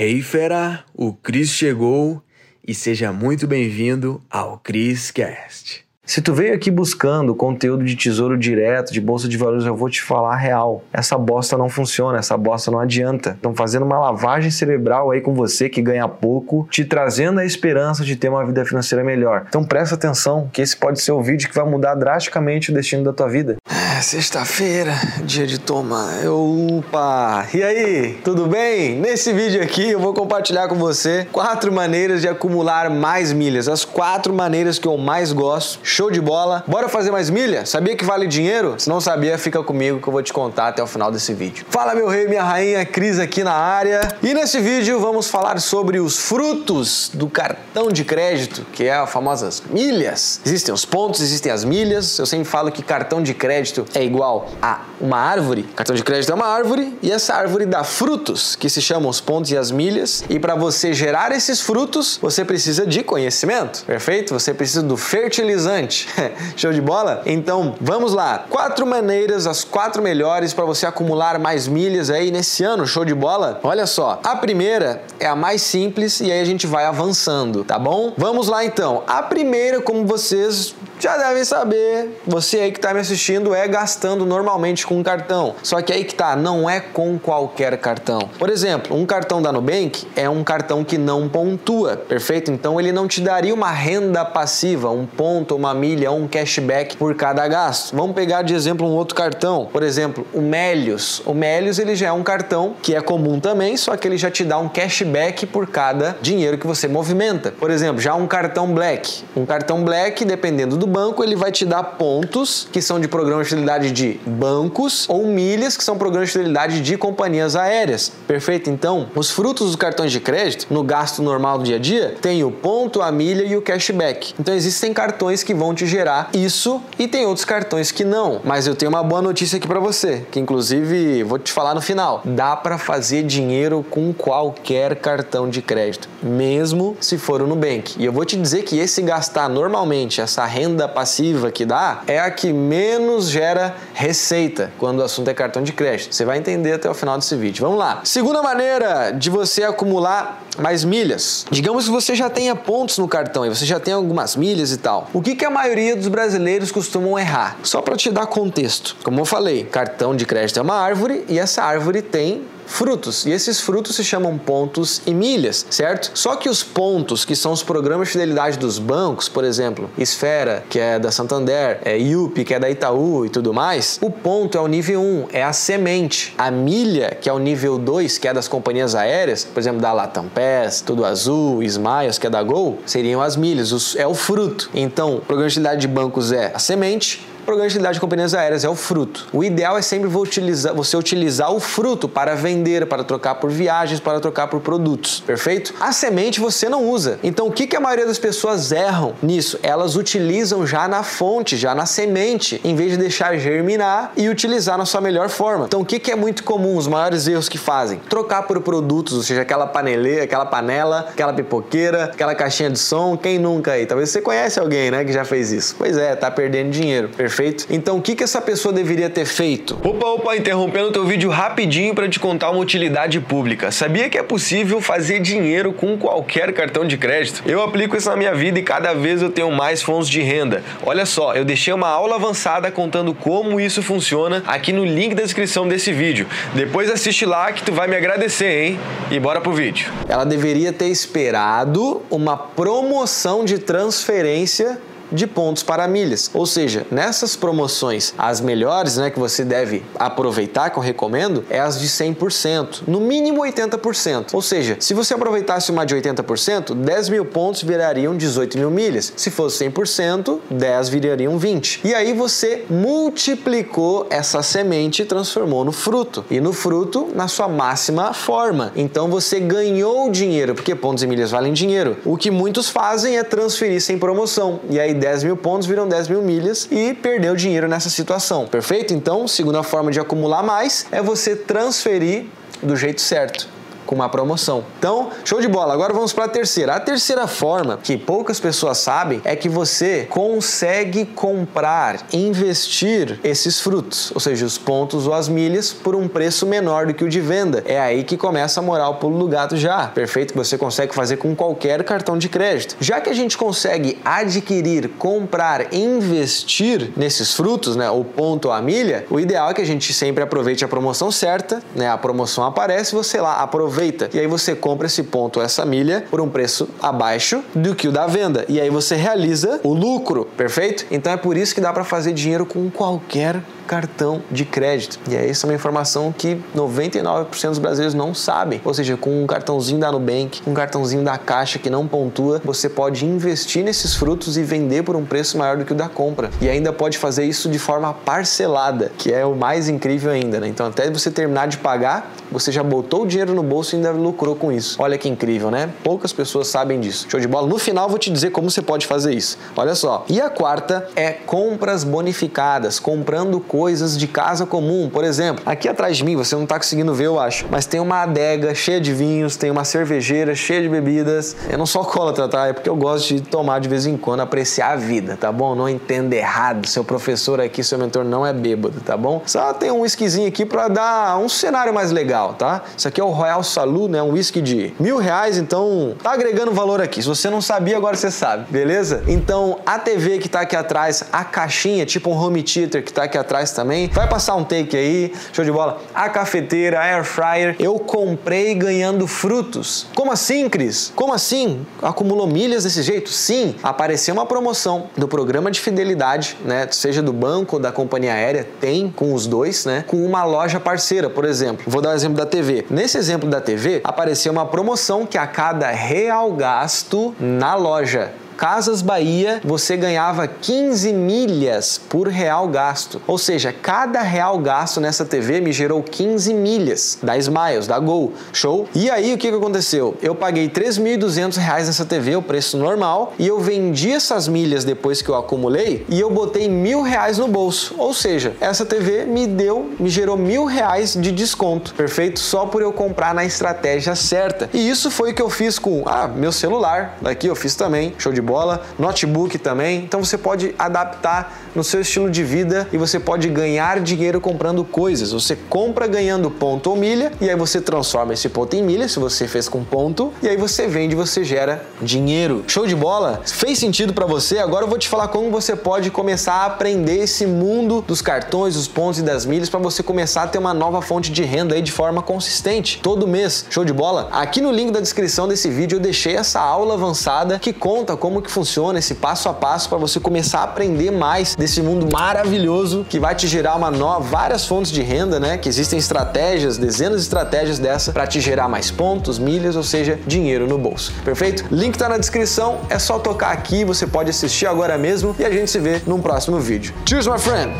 Hey fera, o Cris chegou e seja muito bem-vindo ao Cris Cast. Se tu veio aqui buscando conteúdo de tesouro direto, de bolsa de valores, eu vou te falar real. Essa bosta não funciona, essa bosta não adianta. Estão fazendo uma lavagem cerebral aí com você que ganha pouco, te trazendo a esperança de ter uma vida financeira melhor. Então presta atenção, que esse pode ser o vídeo que vai mudar drasticamente o destino da tua vida. Sexta-feira, dia de tomar. Opa! E aí, tudo bem? Nesse vídeo aqui eu vou compartilhar com você quatro maneiras de acumular mais milhas. As quatro maneiras que eu mais gosto Show de bola. Bora fazer mais milha? Sabia que vale dinheiro? Se não sabia, fica comigo que eu vou te contar até o final desse vídeo. Fala meu rei, minha rainha, Cris aqui na área. E nesse vídeo vamos falar sobre os frutos do cartão de crédito, que é as famosas milhas. Existem os pontos, existem as milhas. Eu sempre falo que cartão de crédito é igual a uma árvore. Cartão de crédito é uma árvore e essa árvore dá frutos, que se chamam os pontos e as milhas. E para você gerar esses frutos, você precisa de conhecimento, perfeito? Você precisa do fertilizante Show de bola? Então, vamos lá. Quatro maneiras, as quatro melhores para você acumular mais milhas aí nesse ano. Show de bola? Olha só. A primeira é a mais simples e aí a gente vai avançando, tá bom? Vamos lá então. A primeira, como vocês já devem saber, você aí que está me assistindo é gastando normalmente com um cartão. Só que aí que tá, não é com qualquer cartão. Por exemplo, um cartão da Nubank é um cartão que não pontua, perfeito? Então ele não te daria uma renda passiva, um ponto, uma milha um cashback por cada gasto. Vamos pegar de exemplo um outro cartão, por exemplo, o Melius. O Melius ele já é um cartão que é comum também, só que ele já te dá um cashback por cada dinheiro que você movimenta. Por exemplo, já um cartão Black. Um cartão Black, dependendo do banco, ele vai te dar pontos, que são de programa de fidelidade de bancos, ou milhas, que são programas de fidelidade de companhias aéreas. Perfeito? Então, os frutos dos cartões de crédito, no gasto normal do dia a dia, tem o ponto, a milha e o cashback. Então, existem cartões que vão te gerar isso e tem outros cartões que não. Mas eu tenho uma boa notícia aqui para você, que inclusive vou te falar no final. Dá para fazer dinheiro com qualquer cartão de crédito, mesmo se for o Nubank. E eu vou te dizer que esse gastar normalmente, essa renda renda passiva que dá é a que menos gera receita quando o assunto é cartão de crédito. Você vai entender até o final desse vídeo. Vamos lá. Segunda maneira de você acumular mais milhas. Digamos que você já tenha pontos no cartão e você já tem algumas milhas e tal. O que, que a maioria dos brasileiros costumam errar? Só para te dar contexto. Como eu falei, cartão de crédito é uma árvore e essa árvore tem frutos. E esses frutos se chamam pontos e milhas, certo? Só que os pontos, que são os programas de fidelidade dos bancos, por exemplo, Esfera, que é da Santander, é IUP, que é da Itaú e tudo mais, o ponto é o nível 1, é a semente. A milha, que é o nível 2, que é das companhias aéreas, por exemplo, da Latam Pass, Tudo Azul, Smiles, que é da Gol, seriam as milhas, é o fruto. Então, o programa de fidelidade de bancos é a semente, programa de fidelidade de companhias aéreas é o fruto. O ideal é sempre você utilizar o fruto para vender, para trocar por viagens, para trocar por produtos, perfeito? A semente você não usa. Então o que, que a maioria das pessoas erram nisso? Elas utilizam já na fonte, já na semente, em vez de deixar germinar e utilizar na sua melhor forma. Então o que, que é muito comum, os maiores erros que fazem? Trocar por produtos, ou seja, aquela paneleira, aquela panela, aquela pipoqueira, aquela caixinha de som, quem nunca aí? Talvez você conhece alguém, né, que já fez isso. Pois é, tá perdendo dinheiro, perfeito? Perfeito? Então o que, que essa pessoa deveria ter feito? Opa, opa, interrompendo o teu vídeo rapidinho para te contar uma utilidade pública. Sabia que é possível fazer dinheiro com qualquer cartão de crédito? Eu aplico isso na minha vida e cada vez eu tenho mais fontes de renda. Olha só, eu deixei uma aula avançada contando como isso funciona aqui no link da descrição desse vídeo. Depois assiste lá que tu vai me agradecer, hein? E bora pro vídeo. Ela deveria ter esperado uma promoção de transferência de pontos para milhas. Ou seja, nessas promoções, as melhores né, que você deve aproveitar, que eu recomendo, é as de 100%, no mínimo 80%. Ou seja, se você aproveitasse uma de 80%, 10 mil pontos virariam 18 mil milhas. Se fosse 100%, 10 virariam 20. E aí você multiplicou essa semente e transformou no fruto. E no fruto, na sua máxima forma. Então você ganhou dinheiro, porque pontos e milhas valem dinheiro. O que muitos fazem é transferir sem promoção. E aí 10 mil pontos viram 10 mil milhas e perdeu dinheiro nessa situação, perfeito? Então, segunda forma de acumular mais é você transferir do jeito certo com uma promoção. Então, show de bola. Agora vamos para a terceira. A terceira forma que poucas pessoas sabem é que você consegue comprar, investir esses frutos, ou seja, os pontos ou as milhas, por um preço menor do que o de venda. É aí que começa a morar o pulo do gato já. Perfeito? Você consegue fazer com qualquer cartão de crédito. Já que a gente consegue adquirir, comprar, investir nesses frutos, né, o ponto ou a milha, o ideal é que a gente sempre aproveite a promoção certa, né? A promoção aparece, você lá aproveita e aí você compra esse ponto essa milha por um preço abaixo do que o da venda e aí você realiza o lucro, perfeito? Então é por isso que dá para fazer dinheiro com qualquer cartão de crédito. E essa é uma informação que 99% dos brasileiros não sabem. Ou seja, com um cartãozinho da Nubank, um cartãozinho da Caixa que não pontua, você pode investir nesses frutos e vender por um preço maior do que o da compra. E ainda pode fazer isso de forma parcelada, que é o mais incrível ainda, né? Então, até você terminar de pagar, você já botou o dinheiro no bolso e ainda lucrou com isso. Olha que incrível, né? Poucas pessoas sabem disso. Show de bola? No final, vou te dizer como você pode fazer isso. Olha só. E a quarta é compras bonificadas, comprando coisas coisas de casa comum. Por exemplo, aqui atrás de mim, você não está conseguindo ver, eu acho, mas tem uma adega cheia de vinhos, tem uma cervejeira cheia de bebidas. Eu não sou alcoólatra, tá? É porque eu gosto de tomar de vez em quando, apreciar a vida, tá bom? Não entenda errado. Seu professor aqui, seu mentor não é bêbado, tá bom? Só tem um whiskyzinho aqui para dar um cenário mais legal, tá? Isso aqui é o Royal Salud, né? Um whisky de mil reais, então tá agregando valor aqui. Se você não sabia, agora você sabe, beleza? Então, a TV que tá aqui atrás, a caixinha, tipo um home theater que tá aqui atrás também. Vai passar um take aí, show de bola. A cafeteira, a air fryer, eu comprei ganhando frutos. Como assim, Cris? Como assim? Acumulou milhas desse jeito? Sim, apareceu uma promoção do programa de fidelidade, né? Seja do banco ou da companhia aérea, tem com os dois, né? Com uma loja parceira, por exemplo. Vou dar o um exemplo da TV. Nesse exemplo da TV, apareceu uma promoção que a cada real gasto na loja Casas Bahia, você ganhava 15 milhas por real gasto. Ou seja, cada real gasto nessa TV me gerou 15 milhas da Smiles, da Gol. Show? E aí o que, que aconteceu? Eu paguei 3.200 reais nessa TV, o preço normal, e eu vendi essas milhas depois que eu acumulei e eu botei mil reais no bolso. Ou seja, essa TV me deu, me gerou mil reais de desconto, perfeito? Só por eu comprar na estratégia certa. E isso foi o que eu fiz com ah, meu celular. Daqui eu fiz também, show de bola, notebook também. Então você pode adaptar no seu estilo de vida e você pode ganhar dinheiro comprando coisas. Você compra ganhando ponto ou milha e aí você transforma esse ponto em milha, se você fez com ponto, e aí você vende, você gera dinheiro. Show de bola? Fez sentido para você? Agora eu vou te falar como você pode começar a aprender esse mundo dos cartões, dos pontos e das milhas para você começar a ter uma nova fonte de renda aí de forma consistente todo mês. Show de bola? Aqui no link da descrição desse vídeo eu deixei essa aula avançada que conta como como que funciona esse passo a passo para você começar a aprender mais desse mundo maravilhoso que vai te gerar uma nova, várias fontes de renda, né? Que existem estratégias, dezenas de estratégias dessa para te gerar mais pontos, milhas, ou seja, dinheiro no bolso. Perfeito? Link tá na descrição, é só tocar aqui, você pode assistir agora mesmo e a gente se vê num próximo vídeo. Cheers, my friend!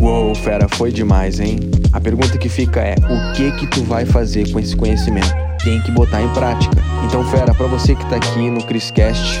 Uou, fera, foi demais, hein? A pergunta que fica é: o que que tu vai fazer com esse conhecimento? Tem que botar em prática. Então, fera, para você que tá aqui no Criscast,